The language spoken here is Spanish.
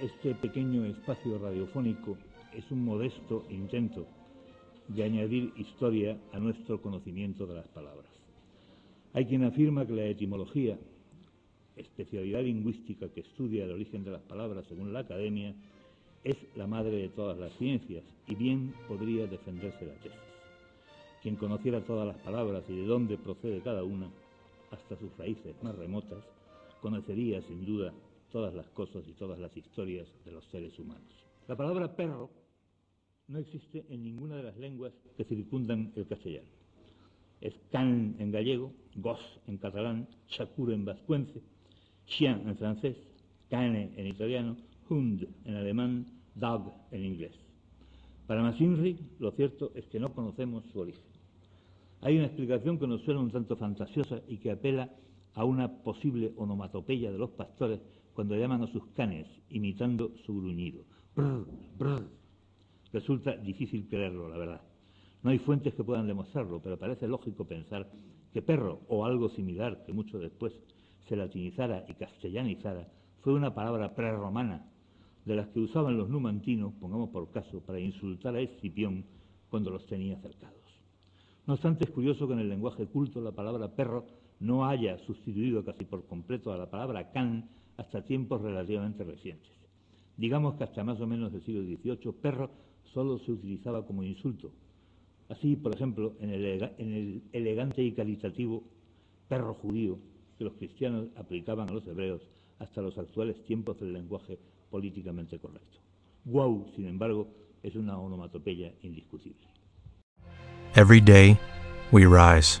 Este pequeño espacio radiofónico es un modesto intento de añadir historia a nuestro conocimiento de las palabras. Hay quien afirma que la etimología, especialidad lingüística que estudia el origen de las palabras según la academia, es la madre de todas las ciencias y bien podría defenderse la tesis. Quien conociera todas las palabras y de dónde procede cada una, hasta sus raíces más remotas, conocería sin duda todas las cosas y todas las historias de los seres humanos. La palabra perro no existe en ninguna de las lenguas que circundan el castellano. Es can en gallego, gos en catalán, chakur en vascuence, chien en francés, cane en italiano, hund en alemán, dog en inglés. Para Masinri, lo cierto es que no conocemos su origen. Hay una explicación que nos suena un tanto fantasiosa y que apela a una posible onomatopeya de los pastores cuando llaman a sus canes, imitando su gruñido. Brr, brr. Resulta difícil creerlo, la verdad. No hay fuentes que puedan demostrarlo, pero parece lógico pensar que perro o algo similar que mucho después se latinizara y castellanizara fue una palabra prerromana de las que usaban los numantinos, pongamos por caso, para insultar a Escipión cuando los tenía cercados. No obstante, es curioso que en el lenguaje culto la palabra perro no haya sustituido casi por completo a la palabra can hasta tiempos relativamente recientes. Digamos que hasta más o menos el siglo XVIII, perro solo se utilizaba como insulto. Así, por ejemplo, en el, elegante y caritativo perro judío que los cristianos aplicaban a los hebreos hasta los actuales tiempos del lenguaje políticamente correcto. Wow, sin embargo, es una onomatopeya indiscutible. Every day, we rise,